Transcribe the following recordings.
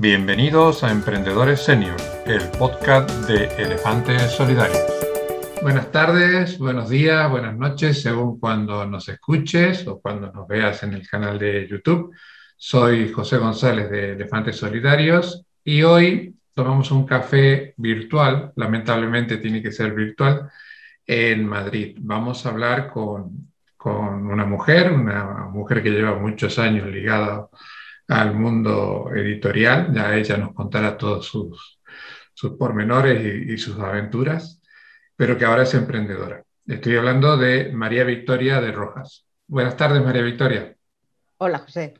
Bienvenidos a Emprendedores Senior, el podcast de Elefantes Solidarios. Buenas tardes, buenos días, buenas noches, según cuando nos escuches o cuando nos veas en el canal de YouTube. Soy José González de Elefantes Solidarios y hoy tomamos un café virtual, lamentablemente tiene que ser virtual, en Madrid. Vamos a hablar con, con una mujer, una mujer que lleva muchos años ligada al mundo editorial, ya ella nos contará todos sus, sus pormenores y, y, sus aventuras, pero que ahora es emprendedora. Estoy hablando de María Victoria de Rojas. Buenas tardes, María Victoria. Hola, José.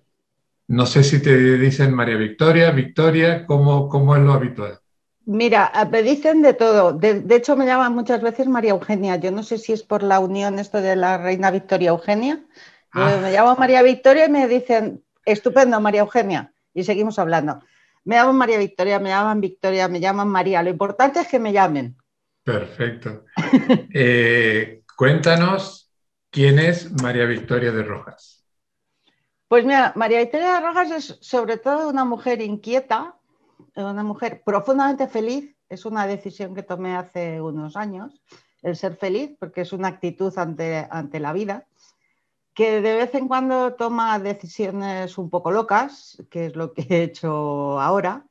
No sé si te dicen María Victoria, Victoria, ¿cómo, cómo es lo habitual? Mira, me dicen de todo. De, de, hecho, me llaman muchas veces María Eugenia. Yo no sé si es por la unión esto de la reina Victoria Eugenia. Ah. Me llamo María Victoria y me dicen, estupendo, María Eugenia. Y seguimos hablando. Me llaman María Victoria, me llaman Victoria, me llaman María. Lo importante es que me llamen. Perfecto. eh, cuéntanos quién es María Victoria de Rojas. Pues mira, María Victoria de Rojas es sobre todo una mujer inquieta, una mujer profundamente feliz. Es una decisión que tomé hace unos años, el ser feliz, porque es una actitud ante, ante la vida que de vez en cuando toma decisiones un poco locas, que es lo que he hecho ahora.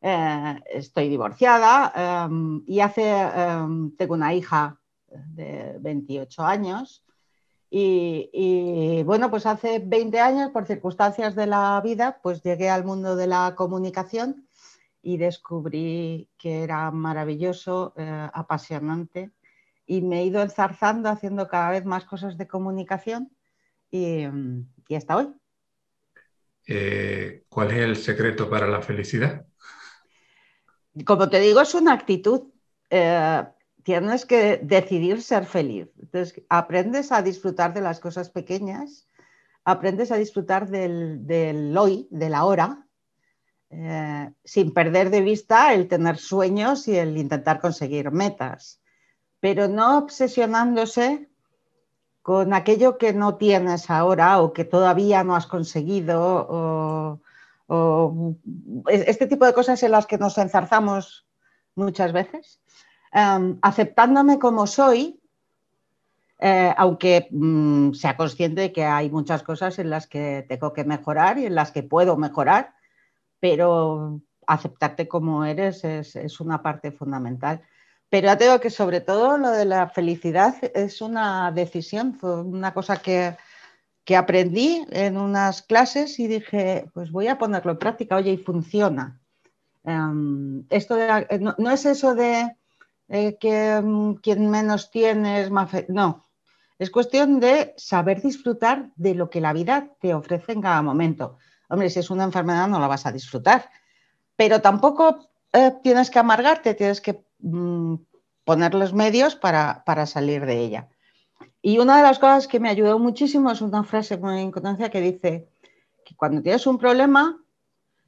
Eh, estoy divorciada eh, y eh, tengo una hija de 28 años. Y, bueno, pues hace 20 años, por circunstancias de la vida, pues llegué al mundo de la comunicación y descubrí que era maravilloso, apasionante. Y me he ido enzarzando haciendo cada vez más cosas de comunicación y, y hasta hoy. Eh, ¿Cuál es el secreto para la felicidad? Como te digo, es una actitud. Eh, tienes que decidir ser feliz. Entonces, aprendes a disfrutar de las cosas pequeñas, aprendes a disfrutar del, del hoy, de la hora, eh, sin perder de vista el tener sueños y el intentar conseguir metas, pero no obsesionándose con aquello que no tienes ahora o que todavía no has conseguido, o, este tipo de cosas en las que nos enzarzamos muchas veces, um, aceptándome como soy, eh, aunque um, sea consciente de que hay muchas cosas en las que tengo que mejorar y en las que puedo mejorar, pero aceptarte como eres es, es una parte fundamental. Pero ya tengo que sobre todo lo de la felicidad es una decisión, una cosa que, que aprendí en unas clases y dije, pues voy a ponerlo en práctica, oye, y funciona. Um, esto de, no, no, es eso de eh, que um, quien menos tiene es más... No, es cuestión de saber disfrutar de lo que la vida te ofrece en cada momento. Hombre, si es una enfermedad no la vas a disfrutar, pero tampoco eh, tienes que amargarte, tienes que mmm, poner los medios para, para, salir de ella. Y una de las cosas que me ayudó muchísimo es una frase muy en constancia que dice que cuando tienes un problema,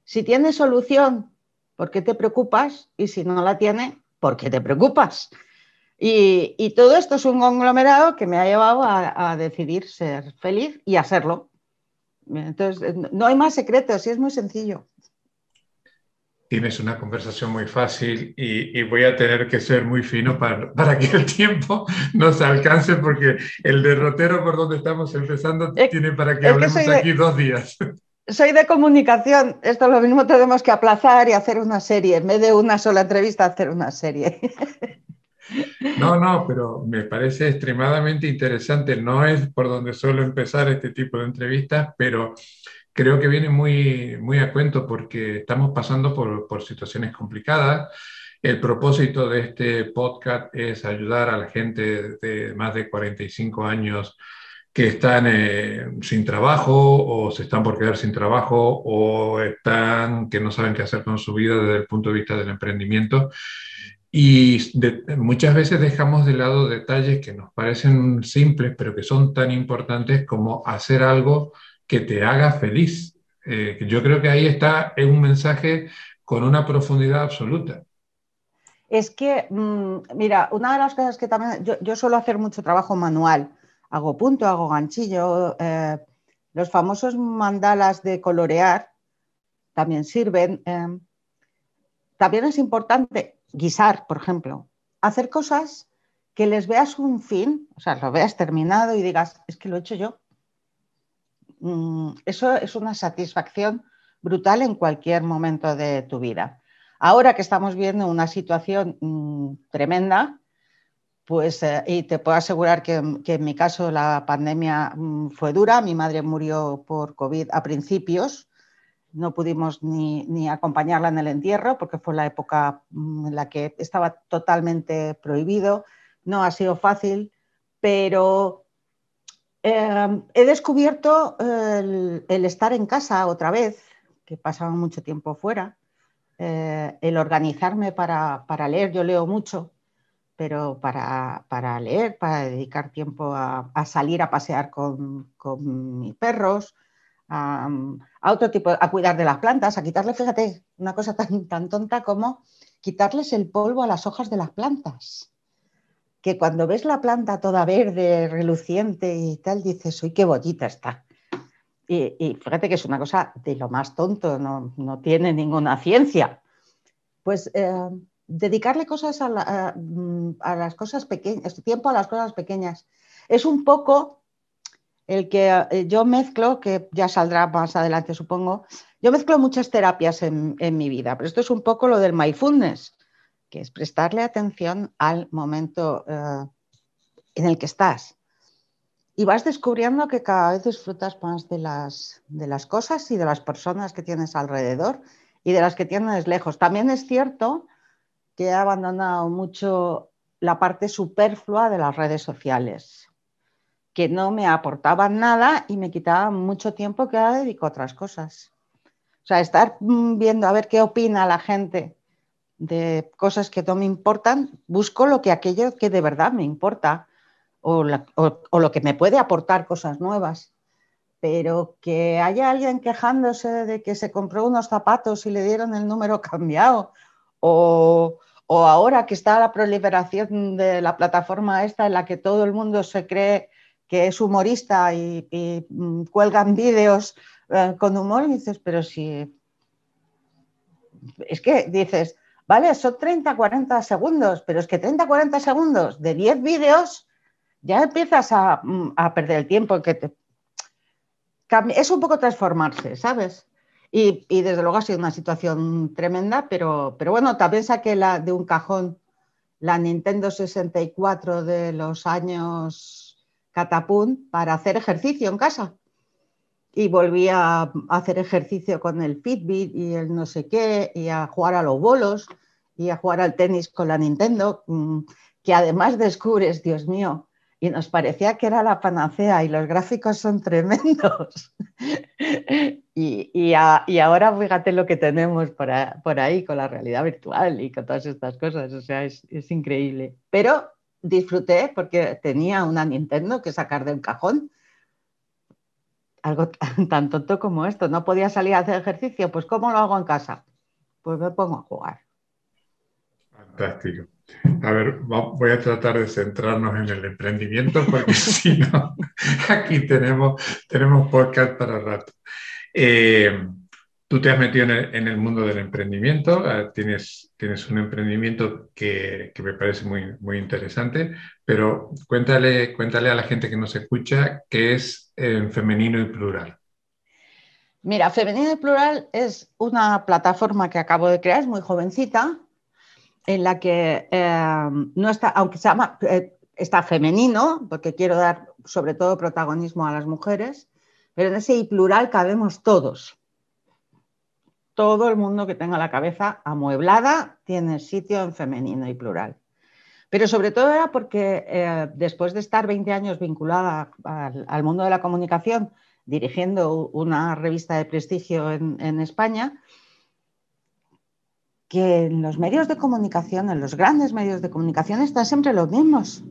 si tienes solución, ¿por qué te preocupas? Y si no la tiene, ¿por qué te preocupas? Y, y todo esto es un conglomerado que me ha llevado a, a decidir ser feliz y hacerlo. Entonces, no hay más secretos y es muy sencillo tienes una conversación muy fácil y, y, voy a tener que ser muy fino para, para que el tiempo nos alcance porque el derrotero por donde estamos empezando es, tiene para que hablemos que aquí de, dos días. Soy de comunicación, esto lo mismo tenemos que aplazar y hacer una serie, en vez de una sola entrevista, hacer una serie. No, no, pero me parece extremadamente interesante. No es por donde suelo empezar este tipo de entrevistas, pero creo que viene muy, muy a cuento porque estamos pasando por, por, situaciones complicadas. El propósito de este podcast es ayudar a la gente de más de 45 años que están eh, sin trabajo o se están por quedar sin trabajo o están que no saben qué hacer con su vida desde el punto de vista del emprendimiento. Y de, muchas veces dejamos de lado detalles que nos parecen simples, pero que son tan importantes como hacer algo que te haga feliz. Eh, yo creo que ahí está un mensaje con una profundidad absoluta. Es que, mmm, mira, una de las cosas que también, yo, yo, suelo hacer mucho trabajo manual, hago punto, hago ganchillo, eh, los famosos mandalas de colorear, también sirven. Em, también es importante guisar, por ejemplo, hacer cosas que les veas un fin, o sea, lo veas terminado y digas, es que lo he hecho yo. Mm, eso es una satisfacción brutal en cualquier momento de tu vida. Ahora que estamos viendo una situación mm, tremenda, pues, eh, y te puedo asegurar que, en mi caso la pandemia mm, fue dura. Mi madre murió por COVID a principios. No pudimos ni, ni, acompañarla en el entierro porque fue la época en la que estaba totalmente prohibido no ha sido fácil, pero eh, he descubierto el, estar en casa otra vez, que pasaba mucho tiempo fuera, eh, el organizarme para, leer, yo leo mucho, pero para, leer, para dedicar tiempo a, salir a pasear con, mis perros, a, otro tipo, a cuidar de las plantas, a quitarle, fíjate, una cosa tan, tan tonta como quitarles el polvo a las hojas de las plantas que cuando ves la planta toda verde, reluciente y tal, dices, uy, qué bonita está. Y, fíjate que es una cosa de lo más tonto, no, tiene ninguna ciencia. Pues eh, dedicarle cosas a, mm, a, las cosas pequeñas, tiempo a las cosas pequeñas. Es un poco el que eh, yo mezclo, que ya saldrá más adelante supongo, yo mezclo muchas terapias en, en mi vida, pero esto es un poco lo del mindfulness que es prestarle atención al momento eh, en el que estás. Y vas descubriendo que cada vez disfrutas más de las, de las cosas y de las personas que tienes alrededor y de las que tienes lejos. También es cierto que he abandonado mucho la parte superflua de las redes sociales, que no me aportaban nada y me quitaban mucho tiempo que ahora dedico a otras cosas. O sea, estar mm, viendo a ver qué opina la gente de cosas que no me importan, busco lo que aquello que de verdad me importa o, lo que me puede aportar cosas nuevas. Pero que haya alguien quejándose de que se compró unos zapatos y le dieron el número cambiado o, ahora que está la proliferación de la plataforma esta en la que todo el mundo se cree que es humorista y, mm, cuelgan vídeos eh, con humor, y dices, pero si... Es que dices, ¿vale? Son 30, 40 segundos, pero es que 30, 40 segundos de 10 vídeos ya empiezas mm, a, perder el tiempo. Que es un poco transformarse, ¿sabes? Y, desde luego ha sido una situación tremenda, pero, pero bueno, también saqué la, de un cajón la Nintendo 64 de los años catapún para hacer ejercicio en casa. Y volví a hacer ejercicio con el Fitbit y el no sé qué, y a jugar a los bolos y a jugar al tenis con la Nintendo, mm, que además descubres, Dios mío, y nos parecía que era la panacea y los gráficos son tremendos. y, ahora fíjate lo que tenemos por, ahí con la realidad virtual y con todas estas cosas, o sea, es, increíble. Pero disfruté porque tenía una Nintendo que sacar del cajón. Algo tan tonto como esto, no podía salir a hacer ejercicio, pues ¿cómo lo hago en casa? Pues me pongo a jugar. Fantástico. A ver, voy a tratar de centrarnos en el emprendimiento porque si no, aquí tenemos, tenemos podcast para rato. Eh, tú te has metido en el, mundo del emprendimiento, ah, tienes, tienes un emprendimiento que, que, me parece muy, muy interesante, pero cuéntale, cuéntale a la gente que nos escucha qué es en femenino y plural. Mira, Femenino y Plural es una plataforma que acabo de crear, es muy jovencita, en la que eh, no está, aunque se llama, eh, está femenino, porque quiero dar sobre todo protagonismo a las mujeres, pero en ese y plural cabemos todos. Todo el mundo que tenga la cabeza amueblada tiene sitio en femenino y plural. Pero sobre todo era porque eh, después de estar 20 años vinculada al, mundo de la comunicación, dirigiendo una revista de prestigio en España, que en los medios de comunicación, en los grandes medios de comunicación, están siempre los mismos.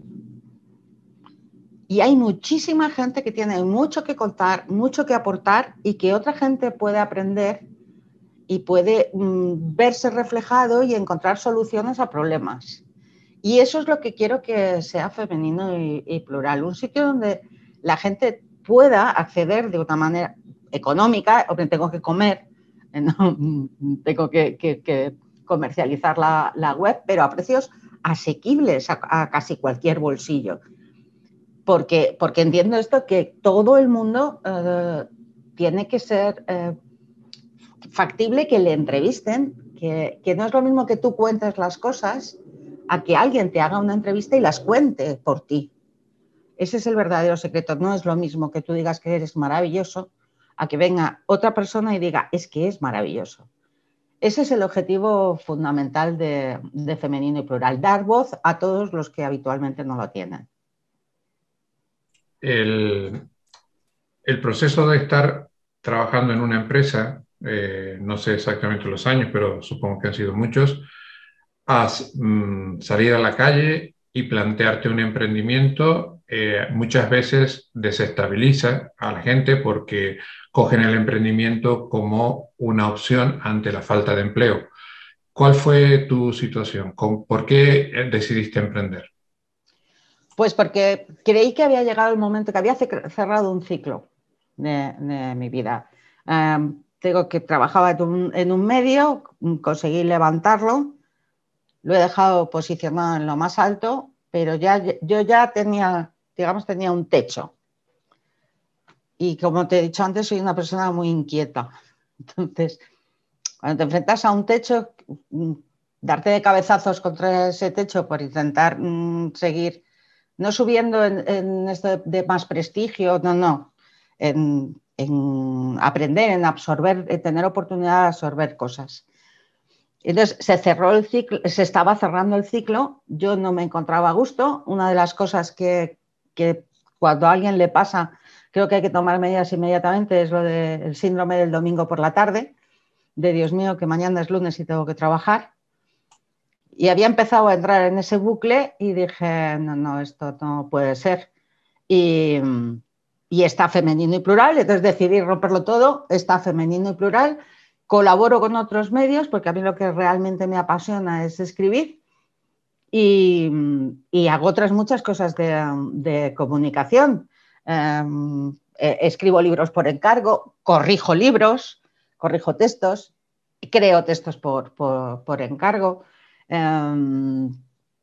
Y hay muchísima gente que tiene mucho que contar, mucho que aportar y que otra gente puede aprender y puede mm, verse reflejado y encontrar soluciones a problemas. Y eso es lo que quiero que sea femenino y, plural, un sitio donde la gente pueda acceder de una manera económica, o que tengo que comer, tengo que, comercializar la, web, pero a precios asequibles a, casi cualquier bolsillo. Porque, porque, entiendo esto que todo el mundo eh, tiene que ser eh, factible que le entrevisten, que, que, no es lo mismo que tú cuentes las cosas a que alguien te haga una entrevista y las cuente por ti. Ese es el verdadero secreto. No es lo mismo que tú digas que eres maravilloso a que venga otra persona y diga, es que es maravilloso. Ese es el objetivo fundamental de, femenino y plural, dar voz a todos los que habitualmente no lo tienen. El, proceso de estar trabajando en una empresa, eh, no sé exactamente los años, pero supongo que han sido muchos, a mm, salir a la calle y plantearte un emprendimiento eh, muchas veces desestabiliza a la gente porque cogen el emprendimiento como una opción ante la falta de empleo. ¿Cuál fue tu situación? ¿Por qué decidiste emprender? Pues porque creí que había llegado el momento, que había cerrado un ciclo de, mi vida. Tengo que trabajaba en un, medio, conseguí levantarlo, lo he dejado posicionado en lo más alto, pero ya, yo ya tenía digamos, tenía un techo. Y como te he dicho antes, soy una persona muy inquieta. Entonces, cuando te enfrentas a un techo, mm, darte de cabezazos contra ese techo por intentar mm, seguir, no subiendo en, esto de, más prestigio, no, no, en, aprender, en absorber, en tener oportunidad de absorber cosas. Entonces se cerró el ciclo, se estaba cerrando el ciclo, yo no me encontraba a gusto. Una de las cosas que, que cuando a alguien le pasa, creo que hay que tomar medidas inmediatamente, es lo del síndrome del domingo por la tarde, de Dios mío, que mañana es lunes y tengo que trabajar. Y había empezado a entrar en ese bucle y dije, no, no, esto no puede ser. Y, y está femenino y plural, entonces decidí romperlo todo, está femenino y plural. Colaboro con otros medios porque a mí lo que realmente me apasiona es escribir y, hago otras muchas cosas de, comunicación. Em, e, escribo libros por encargo, corrijo libros, corrijo textos, creo textos por, encargo, em,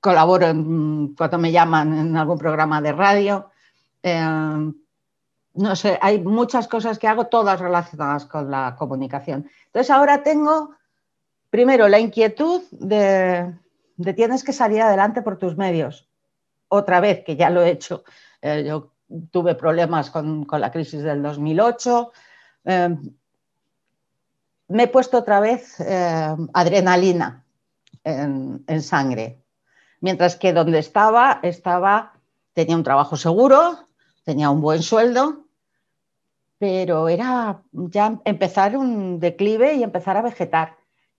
colaboro cuando me llaman en algún programa de radio. Em, no sé, hay muchas cosas que hago, todas relacionadas con la comunicación. Entonces ahora tengo, primero, la inquietud de, tienes que salir adelante por tus medios. Otra vez, que ya lo he hecho. Eh, yo tuve problemas con, la crisis del 2008. Em, me he puesto otra vez em, adrenalina en, sangre. Mientras que donde estaba, estaba, tenía un trabajo seguro, tenía un buen sueldo, pero era ya empezar un declive y empezar a vegetar.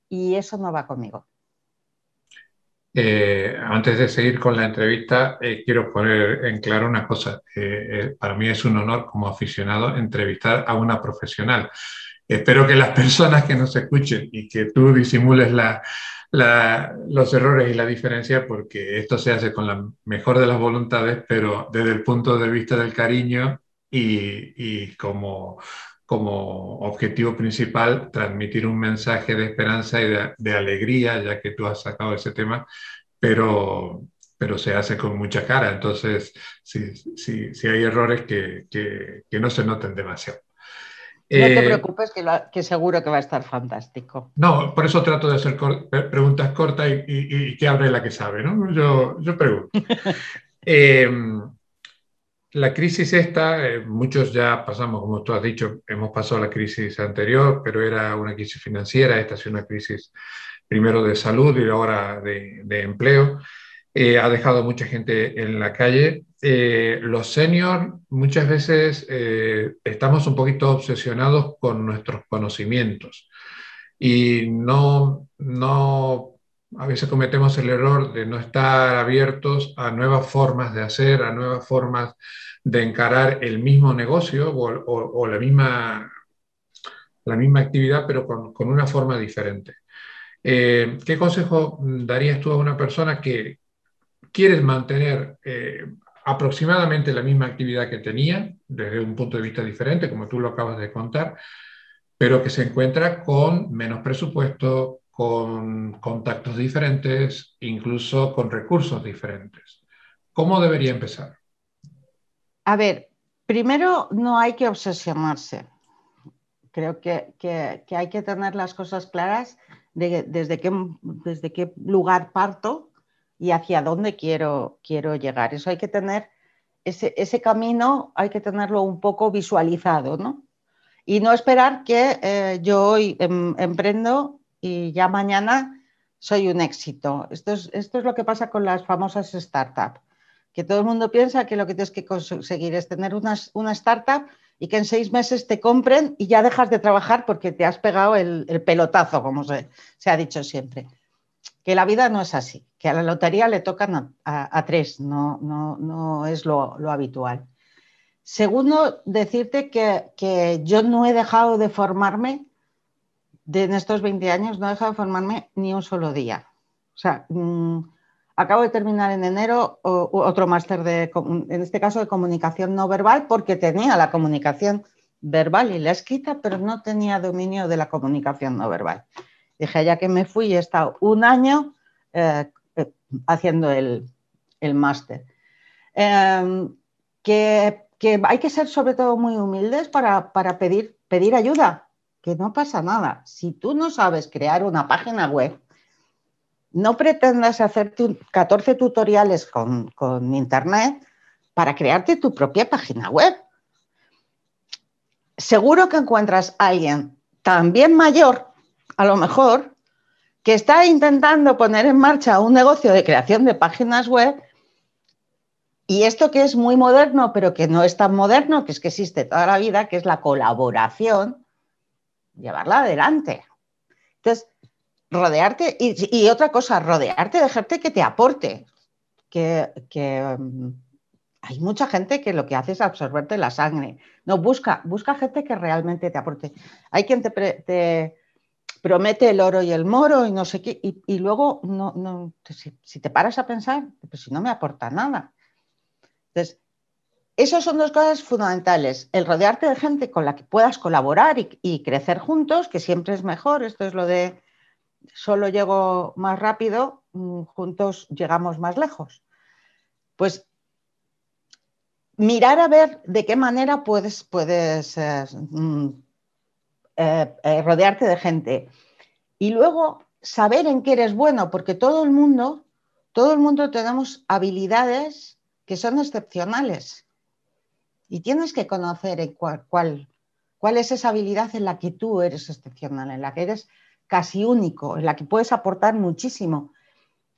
Y eso no va conmigo. Eh, antes de seguir con la entrevista, eh, quiero poner en claro una cosa. Eh, para mí es un honor como aficionado entrevistar a una profesional. Espero que las personas que nos escuchen y que tú disimules los errores y la diferencia, porque esto se hace con la mejor de las voluntades, pero desde el punto de vista del cariño y, como, como objetivo principal transmitir un mensaje de esperanza y de, alegría, ya que tú has sacado ese tema, pero, pero se hace con mucha cara. Entonces, sí, sí, sí hay errores que, que, no se noten demasiado. No te eh, preocupes, que, que, seguro que va a estar fantástico. No, por eso trato de hacer preguntas cortas y, y, que hable la que sabe, ¿no? Yo, yo pregunto. eh, la crisis esta, eh, muchos ya pasamos, como tú has dicho, hemos pasado la crisis anterior, pero era una crisis financiera, esta sido una crisis primero de salud y ahora de, empleo. Eh, ha dejado mucha gente en la calle. Eh, los seniors muchas veces estamos un poquito obsesionados con nuestros conocimientos y no, no a veces cometemos el error de no estar abiertos a nuevas formas de hacer, a nuevas formas de encarar el mismo negocio o, la, misma, la misma actividad, pero con, una forma diferente. Eh, ¿Qué consejo darías tú a una persona que quiere mantener eh, aproximadamente la misma actividad que tenía, desde un punto de vista diferente, como tú lo acabas de contar, pero que se encuentra con menos presupuesto, con contactos diferentes, incluso con recursos diferentes. ¿Cómo debería empezar? A ver, primero no hay que obsesionarse. Creo que, hay que tener las cosas claras de, desde, qué, desde qué lugar parto y hacia dónde quiero, quiero llegar. Eso hay que tener, ese, ese camino hay que tenerlo un poco visualizado, ¿no? Y no esperar que eh, yo hoy em, emprendo y ya mañana soy un éxito. Esto es, esto es lo que pasa con las famosas startups, que todo el mundo piensa que lo que tienes que conseguir es tener una, una startup y que en seis meses te compren y ya dejas de trabajar porque te has pegado el, pelotazo, como se, ha dicho siempre. Que la vida no es así, que a la lotería le tocan a, tres, no, no, no es lo, habitual. Segundo, decirte que, que, yo no he dejado de formarme en estos 20 años no he dejado de formarme ni un solo día. O sea, mm, acabo de terminar en enero otro máster de, en este caso, de comunicación no verbal, porque tenía la comunicación verbal y la escrita, pero no tenía dominio de la comunicación no verbal. Dije, ya que me fui, he estado un año eh, eh, haciendo el, máster. Em, que, hay que ser sobre todo muy humildes para, para pedir, pedir ayuda que no pasa nada. Si tú no sabes crear una página web, no pretendas hacer 14 tutoriales con, Internet para crearte tu propia página web. Seguro que encuentras a alguien también mayor, a lo mejor, que está intentando poner en marcha un negocio de creación de páginas web y esto que es muy moderno, pero que no es tan moderno, que es que existe toda la vida, que es la colaboración, llevarla adelante. Entonces, rodearte, y, otra cosa, rodearte de gente que te aporte, que, mm, hay mucha gente que lo que hace es absorberte la sangre. No, busca, busca gente que realmente te aporte. Hay quien te, promete el oro y el moro y no sé qué, y, luego no, si, si, te paras a pensar, pues si no me aporta nada. Entonces, esas son dos cosas fundamentales. El rodearte de gente con la que puedas colaborar y, crecer juntos, que siempre es mejor. Esto es lo de solo llego más rápido, mm, juntos llegamos más lejos. Pues mirar a ver de qué manera puedes, eh, mm, eh, eh, rodearte de gente. Y luego saber en qué eres bueno, porque todo el mundo, todo el mundo tenemos habilidades que son excepcionales y tienes que conocer cuál, cuál, es esa habilidad en la que tú eres excepcional, en la que eres casi único, en la que puedes aportar muchísimo.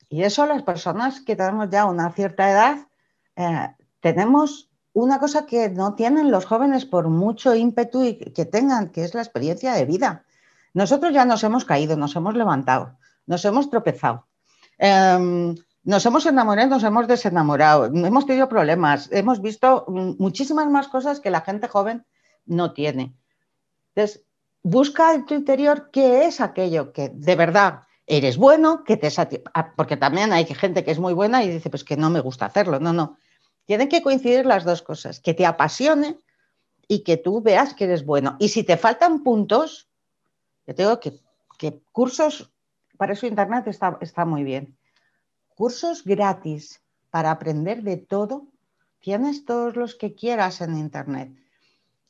Y eso las personas que tenemos ya una cierta edad, eh, tenemos una cosa que no tienen los jóvenes por mucho ímpetu y que tengan, que es la experiencia de vida. Nosotros ya nos hemos caído, nos hemos levantado, nos hemos tropezado. Em, nos hemos enamorado, nos hemos desenamorado, hemos tenido problemas, hemos visto muchísimas más cosas que la gente joven no tiene. Entonces, busca en tu interior qué es aquello que de verdad eres bueno, que te ah, porque también hay gente que es muy buena y dice, pues que no me gusta hacerlo. No, no. Tienen que coincidir las dos cosas, que te apasione y que tú veas que eres bueno. Y si te faltan puntos, yo tengo que, que cursos, para eso Internet está, está muy bien cursos gratis para aprender de todo, tienes todos los que quieras en Internet.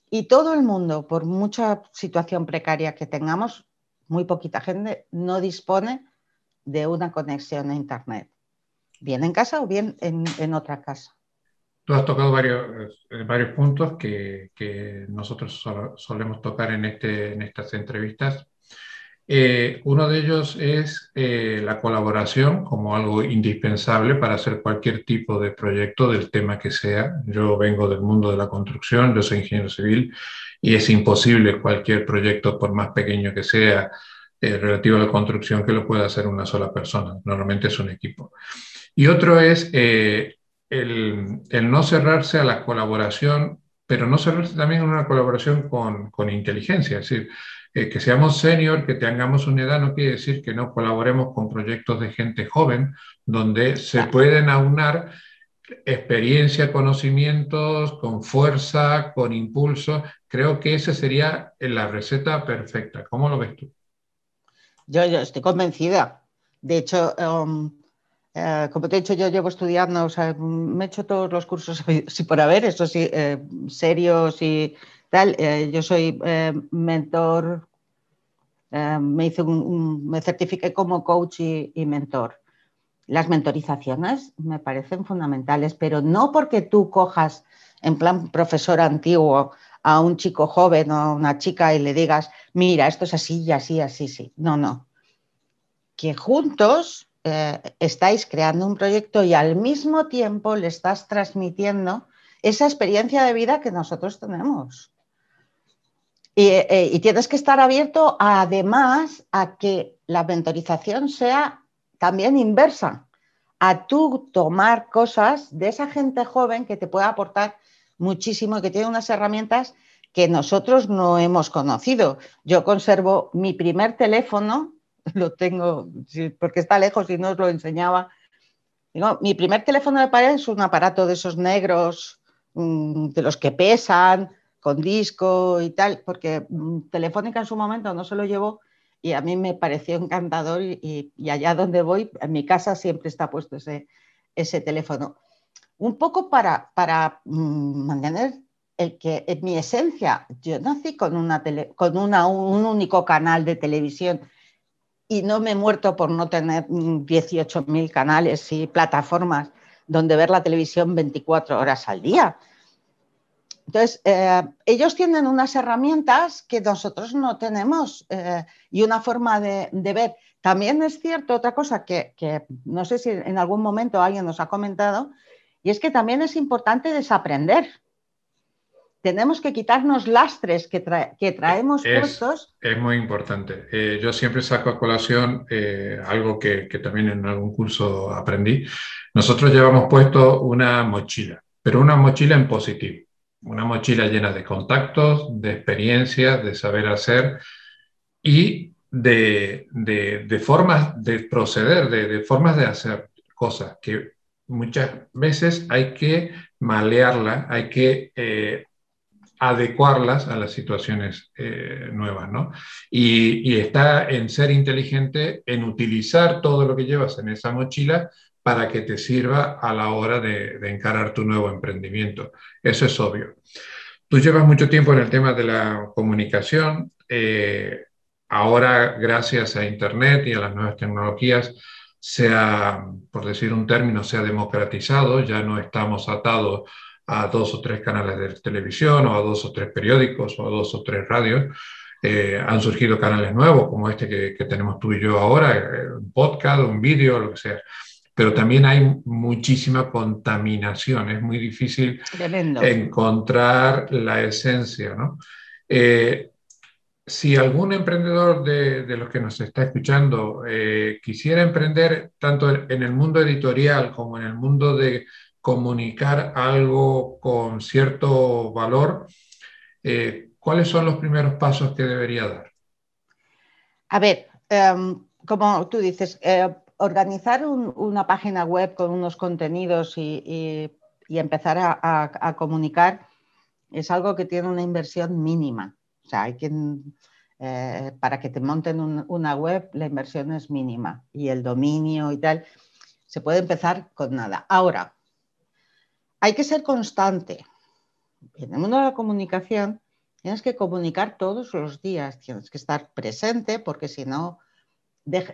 Y todo el mundo, por mucha situación precaria que tengamos, muy poquita gente no dispone de una conexión a Internet, bien en casa o bien en, otra casa. Tú has tocado varios, eh, varios puntos que, nosotros solemos tocar en, este, en estas entrevistas eh, uno de ellos es eh, la colaboración como algo indispensable para hacer cualquier tipo de proyecto del tema que sea. Yo vengo del mundo de la construcción, yo soy ingeniero civil y es imposible cualquier proyecto, por más pequeño que sea, eh, relativo a la construcción, que lo pueda hacer una sola persona. Normalmente es un equipo. Y otro es el, el, no cerrarse a la colaboración, pero no cerrarse también a una colaboración con, con inteligencia. Es decir, que seamos senior, que tengamos una edad, no quiere decir que no colaboremos con proyectos de gente joven, donde se pueden aunar experiencia, conocimientos, con fuerza, con impulso. Creo que esa sería la receta perfecta. ¿Cómo lo ves tú? Yo, estoy convencida. De hecho, um, eh, como te he dicho, yo llevo estudiando, o sea, me he hecho todos los cursos, si por haber, eso sí, eh, serios y Eh, yo soy mentor, me, hice certifiqué como coach y, mentor. Las mentorizaciones me parecen fundamentales, pero no porque tú cojas en plan profesor antiguo a un chico joven o a una chica y le digas, mira, esto es así y así, así, sí. No, no. Que juntos eh, estáis creando un proyecto y al mismo tiempo le estás transmitiendo esa experiencia de vida que nosotros tenemos. Y, eh, tienes que estar abierto además a que la mentorización sea también inversa, a tú tomar cosas de esa gente joven que te pueda aportar muchísimo y que tiene unas herramientas que nosotros no hemos conocido. Yo conservo mi primer teléfono lo tengo, porque está lejos y no os lo enseñaba. mi primer teléfono de pared es un aparato de esos negros, mm, de los que pesan, con disco y tal, porque mm, Telefónica en su momento no se lo llevó y a mí me pareció encantador y, allá donde voy, en mi casa siempre está puesto ese, ese teléfono. Un poco para, para mm, mantener el que en mi esencia, yo nací con, una con una, un único canal de televisión y no me he muerto por no tener 18.000 canales y plataformas donde ver la televisión 24 horas al día. Entonces, eh, ellos tienen unas herramientas que nosotros no tenemos eh, y una forma de, ver. También es cierto otra cosa que, que, no sé si en algún momento alguien nos ha comentado, y es que también es importante desaprender tenemos que quitarnos lastres que, que traemos puestos. Es muy importante. Eh, yo siempre saco a colación eh, algo que, que, también en algún curso aprendí. Nosotros llevamos puesto una mochila, pero una mochila en positivo. Una mochila llena de contactos, de experiencias, de saber hacer y de, formas de proceder, de, de formas de hacer cosas que muchas veces hay que malearla, hay que eh, adecuarlas a las situaciones eh, nuevas, ¿no? Y, está en ser inteligente, en utilizar todo lo que llevas en esa mochila para que te sirva a la hora de, encarar tu nuevo emprendimiento. Eso es obvio. Tú llevas mucho tiempo en el tema de la comunicación. Eh, ahora, gracias a Internet y a las nuevas tecnologías, se ha, por decir un término, se ha democratizado, ya no estamos atados a dos o tres canales de televisión o a dos o tres periódicos o a dos o tres radios. Eh, han surgido canales nuevos como este que, tenemos tú y yo ahora, eh, un podcast, un vídeo, lo que sea. Pero también hay muchísima contaminación, es muy difícil encontrar la esencia. ¿no? Eh, si algún emprendedor de, de, los que nos está escuchando quisiera emprender tanto en el mundo editorial como en el mundo de comunicar algo con cierto valor, eh, ¿cuáles son los primeros pasos que debería dar? A ver, em, como tú dices, eh, organizar una página web con unos contenidos y, empezar a, comunicar es algo que tiene una inversión mínima. O sea, hay que, eh, para que te monten una web, la inversión es mínima y el dominio y tal, se puede empezar con nada. Ahora, hay que ser constante. En el mundo de la comunicación tienes que comunicar todos los días, tienes que estar presente porque si no,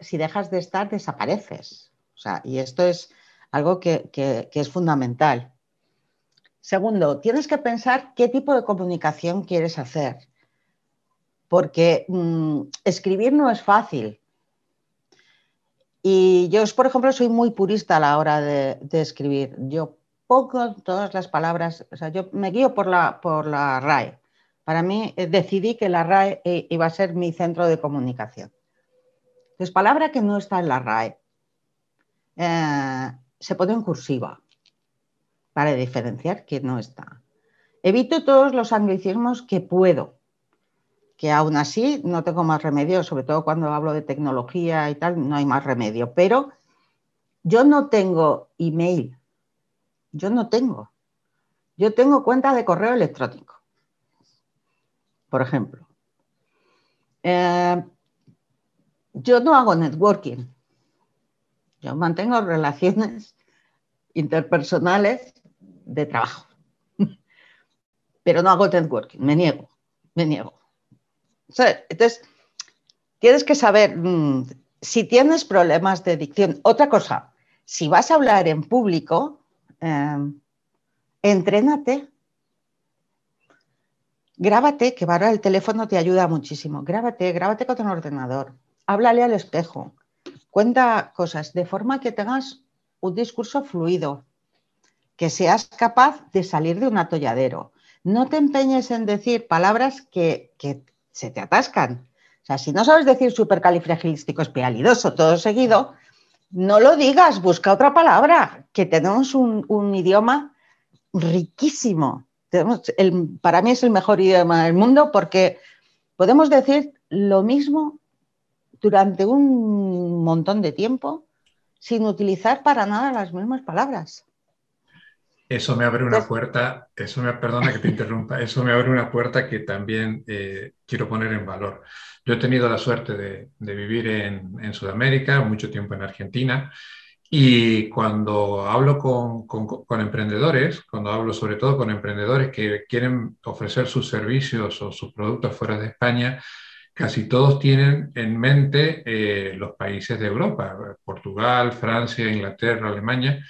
si dejas de estar, desapareces. O sea, y esto es algo que, es fundamental. Segundo, tienes que pensar qué tipo de comunicación quieres hacer, porque mm, escribir no es fácil. Y yo, por ejemplo, soy muy purista a la hora de, escribir. Yo poco todas las palabras, o sea, yo me guío por la, por la RAE. Para mí eh, decidí que la RAE eh, iba a ser mi centro de comunicación. Entonces, palabra que no está en la RAE eh, se pone en cursiva para diferenciar que no está. Evito todos los anglicismos que puedo, que aún así no tengo más remedio, sobre todo cuando hablo de tecnología y tal, no hay más remedio. Pero yo no tengo email Yo no tengo. Yo tengo cuenta de correo electrónico, por ejemplo. Eh, yo no hago networking. Yo mantengo relaciones interpersonales de trabajo. Pero no hago networking, me niego, me niego. Entonces, tienes que saber mm, si tienes problemas de dicción. Otra cosa, si vas a hablar en público, eh, entrénate. Grábate, que ahora el teléfono te ayuda muchísimo. Grábate, grábate con un ordenador. Háblale al espejo. Cuenta cosas de forma que tengas un discurso fluido, que seas capaz de salir de un atolladero. No te empeñes en decir palabras que, se te atascan. O sea, si no sabes decir supercalifragilístico espialidoso todo seguido, no lo digas, busca otra palabra, que tenemos un, idioma riquísimo. para mí es el mejor idioma del mundo porque podemos decir lo mismo durante un montón de tiempo sin utilizar para nada las mismas palabras. Eso me abre una puerta, eso me, perdona que te interrumpa, eso me abre una puerta que también eh, quiero poner en valor. Yo he tenido la suerte de, vivir en, Sudamérica, mucho tiempo en Argentina, y cuando hablo con, con, emprendedores, cuando hablo sobre todo con emprendedores que quieren ofrecer sus servicios o sus productos fuera de España, casi todos tienen en mente eh, los países de Europa, Portugal, Francia, Inglaterra, Alemania,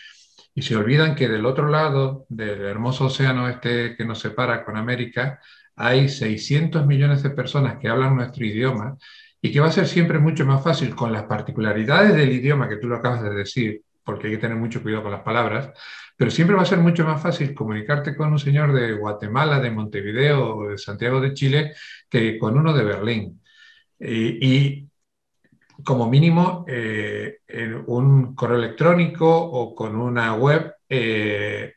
y se olvidan que del otro lado del hermoso océano este que nos separa con América, hay 600 millones de personas que hablan nuestro idioma y que va a ser siempre mucho más fácil con las particularidades del idioma que tú lo acabas de decir, porque hay que tener mucho cuidado con las palabras, pero siempre va a ser mucho más fácil comunicarte con un señor de Guatemala, de Montevideo o de Santiago de Chile que con uno de Berlín. y como mínimo eh, en un correo electrónico o con una web, eh,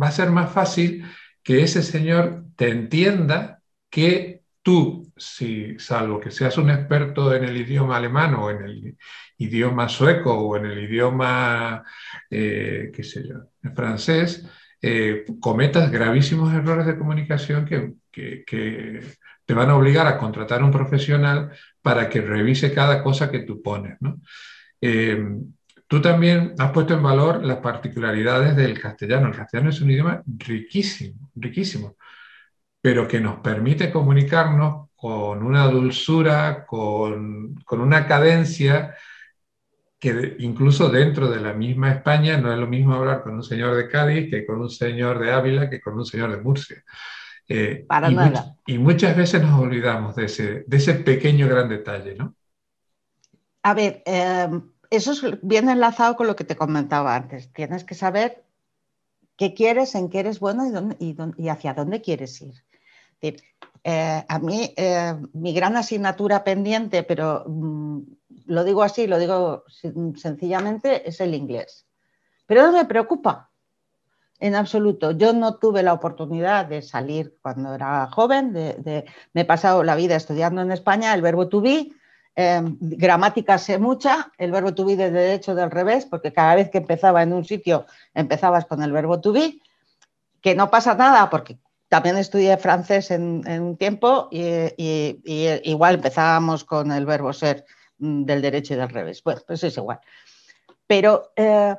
va a ser más fácil que ese señor te entienda que tú, si salvo que seas un experto en el idioma alemán o en el idioma sueco o en el idioma, eh, qué sé yo, francés, cometas gravísimos errores de comunicación que, te van a obligar a contratar un profesional para que revise cada cosa que tú pones. Eh, tú también has puesto en valor las particularidades del castellano. El castellano es un idioma riquísimo, riquísimo, pero que nos permite comunicarnos con una dulzura, con, con una cadencia que incluso dentro de la misma España no es lo mismo hablar con un señor de Cádiz que con un señor de Ávila que con un señor de Murcia. Eh, Para y nada. y muchas veces nos olvidamos de ese, de ese pequeño gran detalle, ¿no? A ver, eh, eso es bien enlazado con lo que te comentaba antes. Tienes que saber qué quieres, en qué eres bueno y, dónde, y, hacia dónde quieres ir. Eh, a mí, mi gran asignatura pendiente, pero mm, lo digo así, lo digo sencillamente, es el inglés. Pero no me preocupa, en absoluto. Yo no tuve la oportunidad de salir cuando era joven, me he pasado la vida estudiando en España el verbo to be, em, gramática sé mucha, el verbo to be de derecho del revés, porque cada vez que empezaba en un sitio empezabas con el verbo to be, que no pasa nada porque también estudié francés en, un tiempo y, igual empezábamos con el verbo ser mm, del derecho y del revés. Bueno, pues es igual. Pero eh,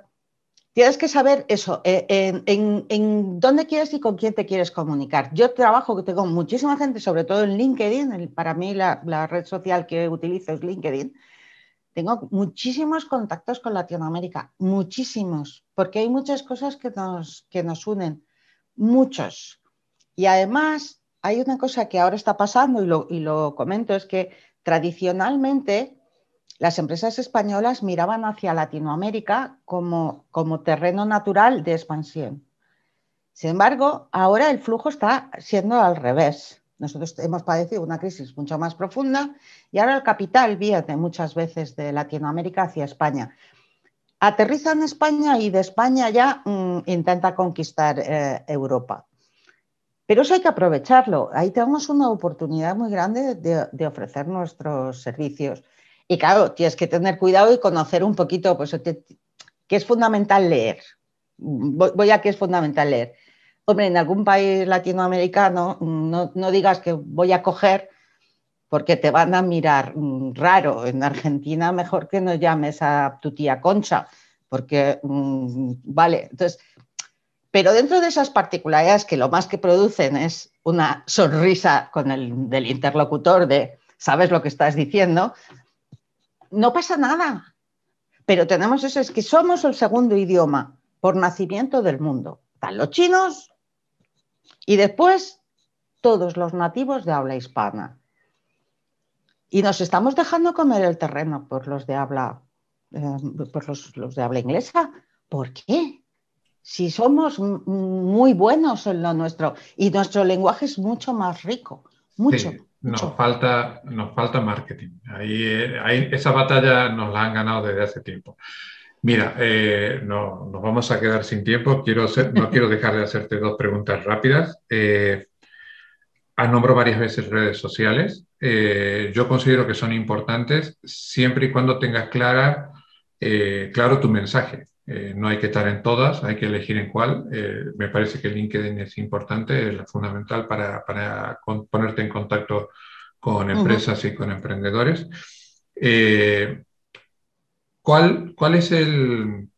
Tienes que saber eso, eh, en, dónde quieres y con quién te quieres comunicar. Yo trabajo, tengo muchísima gente, sobre todo en LinkedIn, para mí la, red social que utilizo es LinkedIn. Tengo muchísimos contactos con Latinoamérica, muchísimos, porque hay muchas cosas que nos, que nos unen, muchos. Y además hay una cosa que ahora está pasando y lo, comento, es que tradicionalmente las empresas españolas miraban hacia Latinoamérica como, como terreno natural de expansión. Sin embargo, ahora el flujo está siendo al revés. Nosotros hemos padecido una crisis mucho más profunda y ahora el capital viene muchas veces de Latinoamérica hacia España. Aterriza en España y de España ya mm, intenta conquistar eh, Europa. Pero eso hay que aprovecharlo. Ahí tenemos una oportunidad muy grande de ofrecer nuestros servicios. Y claro, tienes que tener cuidado y conocer un poquito, pues que, es fundamental leer. voy, a que es fundamental leer. Hombre, en algún país latinoamericano no, no digas que voy a coger porque te van a mirar mm, raro. En Argentina mejor que no llames a tu tía Concha, porque, mm, vale, entonces, pero dentro de esas particularidades que lo más que producen es una sonrisa con el del interlocutor de, sabes lo que estás diciendo, no pasa nada. Pero tenemos eso, es que somos el segundo idioma por nacimiento del mundo. Están los chinos y después todos los nativos de habla hispana. Y nos estamos dejando comer el terreno por los de habla, eh, por los, de habla inglesa. ¿Por qué? Si somos muy buenos en lo nuestro y nuestro lenguaje es mucho más rico, mucho. Nos, Falta, nos falta marketing. Ahí, esa batalla nos la han ganado desde hace tiempo. Mira, eh, no, nos vamos a quedar sin tiempo. Quiero no quiero dejar de hacerte dos preguntas rápidas. Eh, has nombrado varias veces redes sociales. Eh, yo considero que son importantes siempre y cuando tengas clara, eh, claro tu mensaje. Eh, no hay que estar en todas, hay que elegir en cuál. me parece que LinkedIn es importante, es fundamental para, para ponerte en contacto con empresas y con emprendedores. ¿cuál, ¿Cuál es el,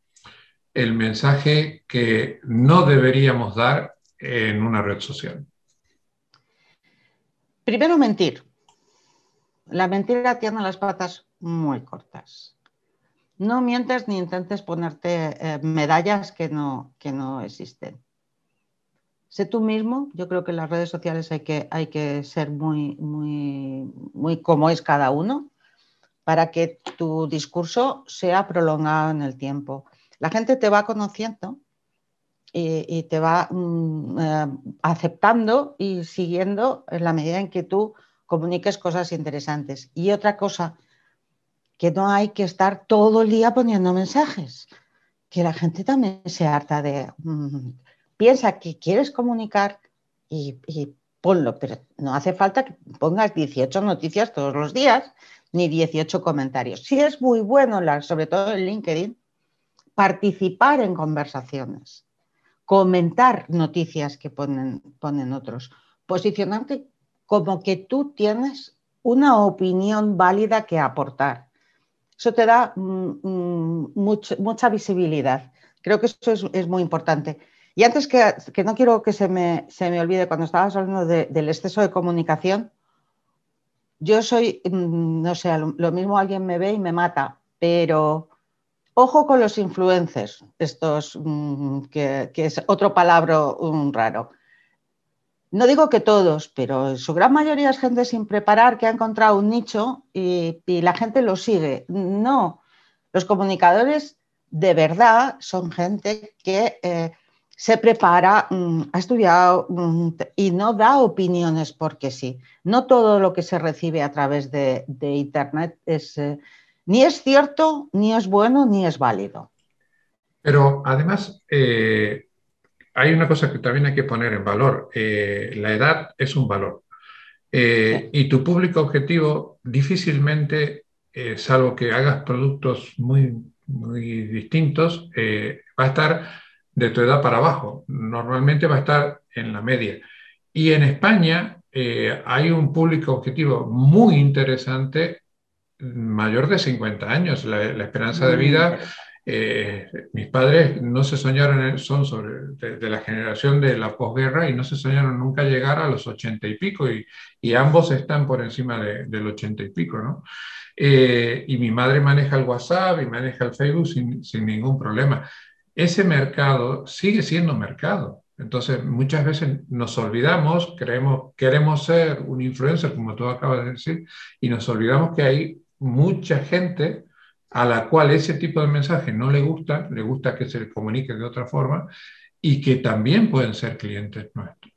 el mensaje que no deberíamos dar en una red social? Primero, mentir. La mentira tiene las patas muy cortas. No mientes ni intentes ponerte eh, medallas que no, que no existen. Sé tú mismo. Yo creo que en las redes sociales hay que, hay que ser muy, muy, muy como es cada uno para que tu discurso sea prolongado en el tiempo. La gente te va conociendo y, te va mm, eh, aceptando y siguiendo en la medida en que tú comuniques cosas interesantes. Y otra cosa, que no hay que estar todo el día poniendo mensajes, que la gente también se harta de... Mm, piensa que quieres comunicar y, ponlo, pero no hace falta que pongas 18 noticias todos los días ni 18 comentarios. Sí es muy bueno, sobre todo en LinkedIn, participar en conversaciones comentar noticias que ponen, ponen otros, posicionarte como que tú tienes una opinión válida que aportar. Eso te da mm, mm, mucha visibilidad. Creo que eso es, muy importante. Y antes que, no quiero que se me, se me olvide, cuando estabas hablando del exceso de comunicación, yo soy, mm, no sé, lo mismo alguien me ve y me mata, pero Ojo con los influencers, estos, mm, que, es otro palabra raro. No digo que todos, pero su gran mayoría es gente sin preparar que ha encontrado un nicho y, la gente lo sigue. No, los comunicadores de verdad son gente que eh, se prepara, mm, ha estudiado mm, y no da opiniones porque sí. No todo lo que se recibe a través de, Internet es... Eh, ni es cierto, ni es bueno, ni es válido. Pero además, eh, hay una cosa que también hay que poner en valor. Eh, la edad es un valor. Eh, y tu público objetivo difícilmente, salvo que hagas productos muy, muy distintos, va a estar de tu edad para abajo. Normalmente va a estar en la media. Y en España hay un público objetivo muy interesante mayor de 50 años. La, esperanza de vida, eh, mis padres no se soñaron, son sobre, de, la generación de la posguerra y no se soñaron nunca llegar a los 80 y pico y, y ambos están por encima de, del 80 y pico, ¿no? Eh, y mi madre maneja el WhatsApp y maneja el Facebook sin, sin ningún problema. Ese mercado sigue siendo mercado. Entonces, muchas veces nos olvidamos, creemos, queremos ser un influencer, como tú acabas de decir, y nos olvidamos que hay mucha gente a la cual ese tipo de mensaje no le gusta, le gusta que se le comunique de otra forma y que también pueden ser clientes nuestros.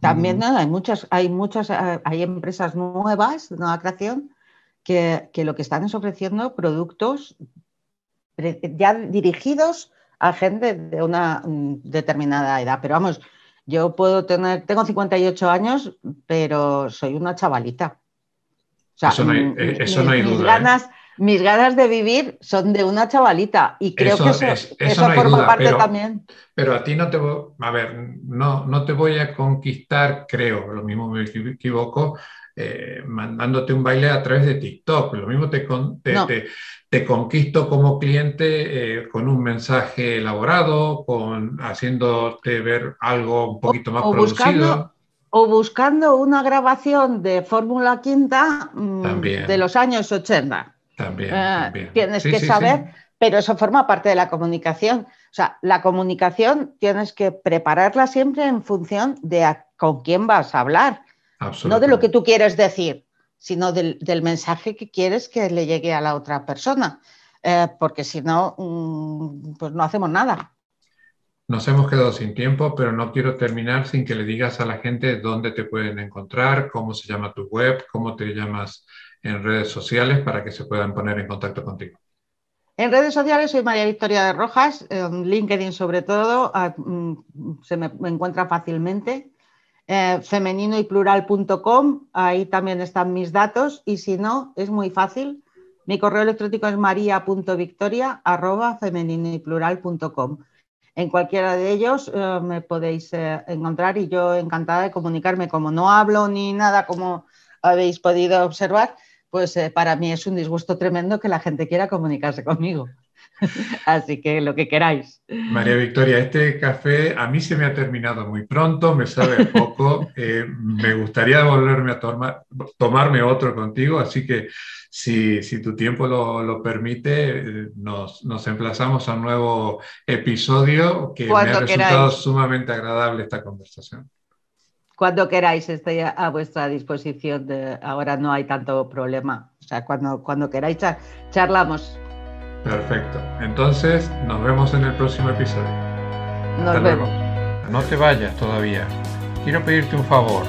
También mm. hay muchas, hay muchas, eh, hay empresas nuevas de nueva creación que, lo que están es ofreciendo productos ya dirigidos a gente de una mm, determinada edad. Pero vamos, yo puedo tener, tengo 58 años, pero soy una chavalita eso no hay, mm, eh, eso no hay duda. ¿eh? Ganas, mis ganas de vivir son de una chavalita y creo que eso, forma parte también. Pero a ti no te voy, a ver, no, no te voy a conquistar, creo, lo mismo me equivoco, eh, mandándote un baile a través de TikTok. Lo mismo te, te, te, conquisto como cliente eh, con un mensaje elaborado, con haciéndote ver algo un poquito más producido. o buscando una grabación de Fórmula Quinta mm, de los años 80. También. Ah, tienes que saber, pero eso forma parte de la comunicación. O sea, la comunicación tienes que prepararla siempre en función de con quién vas a hablar. No de lo que tú quieres decir, sino del, mensaje que quieres que le llegue a la otra persona. Eh, porque si no, mm, pues no hacemos nada. Nos hemos quedado sin tiempo, pero no quiero terminar sin que le digas a la gente dónde te pueden encontrar, cómo se llama tu web, cómo te llamas en redes sociales para que se puedan poner en contacto contigo. En redes sociales soy María Victoria de Rojas, en LinkedIn sobre todo, ah, mm, se me encuentra fácilmente eh, femenino y plural.com, ahí también están mis datos y si no, es muy fácil. Mi correo electrónico es maria.victoria En cualquiera de ellos eh, me podéis eh, encontrar y yo encantada de comunicarme. Como no hablo ni nada, como habéis podido observar, pues para mí es un disgusto tremendo que la gente quiera comunicarse conmigo. Así que lo que queráis. María Victoria, este café a mí se me ha terminado muy pronto, me sabe poco. Eh, me gustaría volverme a tomar, tomarme otro contigo, así que si, tu tiempo lo, permite, nos, emplazamos a un nuevo episodio que me ha resultado sumamente agradable esta conversación. Cuando queráis, estoy a, vuestra disposición. ahora no hay tanto problema. O sea, cuando, cuando queráis, charlamos. Perfecto. Entonces, nos vemos en el próximo episodio. Nos vemos. No te vayas todavía. Quiero pedirte un favor.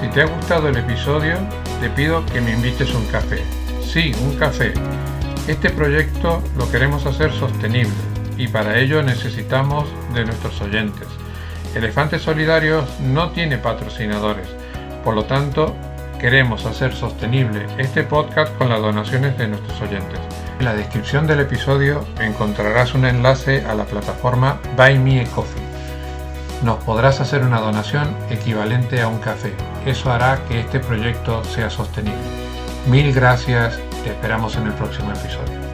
Si te ha gustado el episodio, te pido que me invites un café. Sí, un café. Este proyecto lo queremos hacer sostenible y para ello necesitamos de nuestros oyentes. Elefantes Solidarios no tiene patrocinadores, por lo tanto, queremos hacer sostenible este podcast con las donaciones de nuestros oyentes. En la descripción del episodio encontrarás un enlace a la plataforma Buy Me a Coffee. Nos podrás hacer una donación equivalente a un café. Eso hará que este proyecto sea sostenible. Mil gracias, te esperamos en el próximo episodio.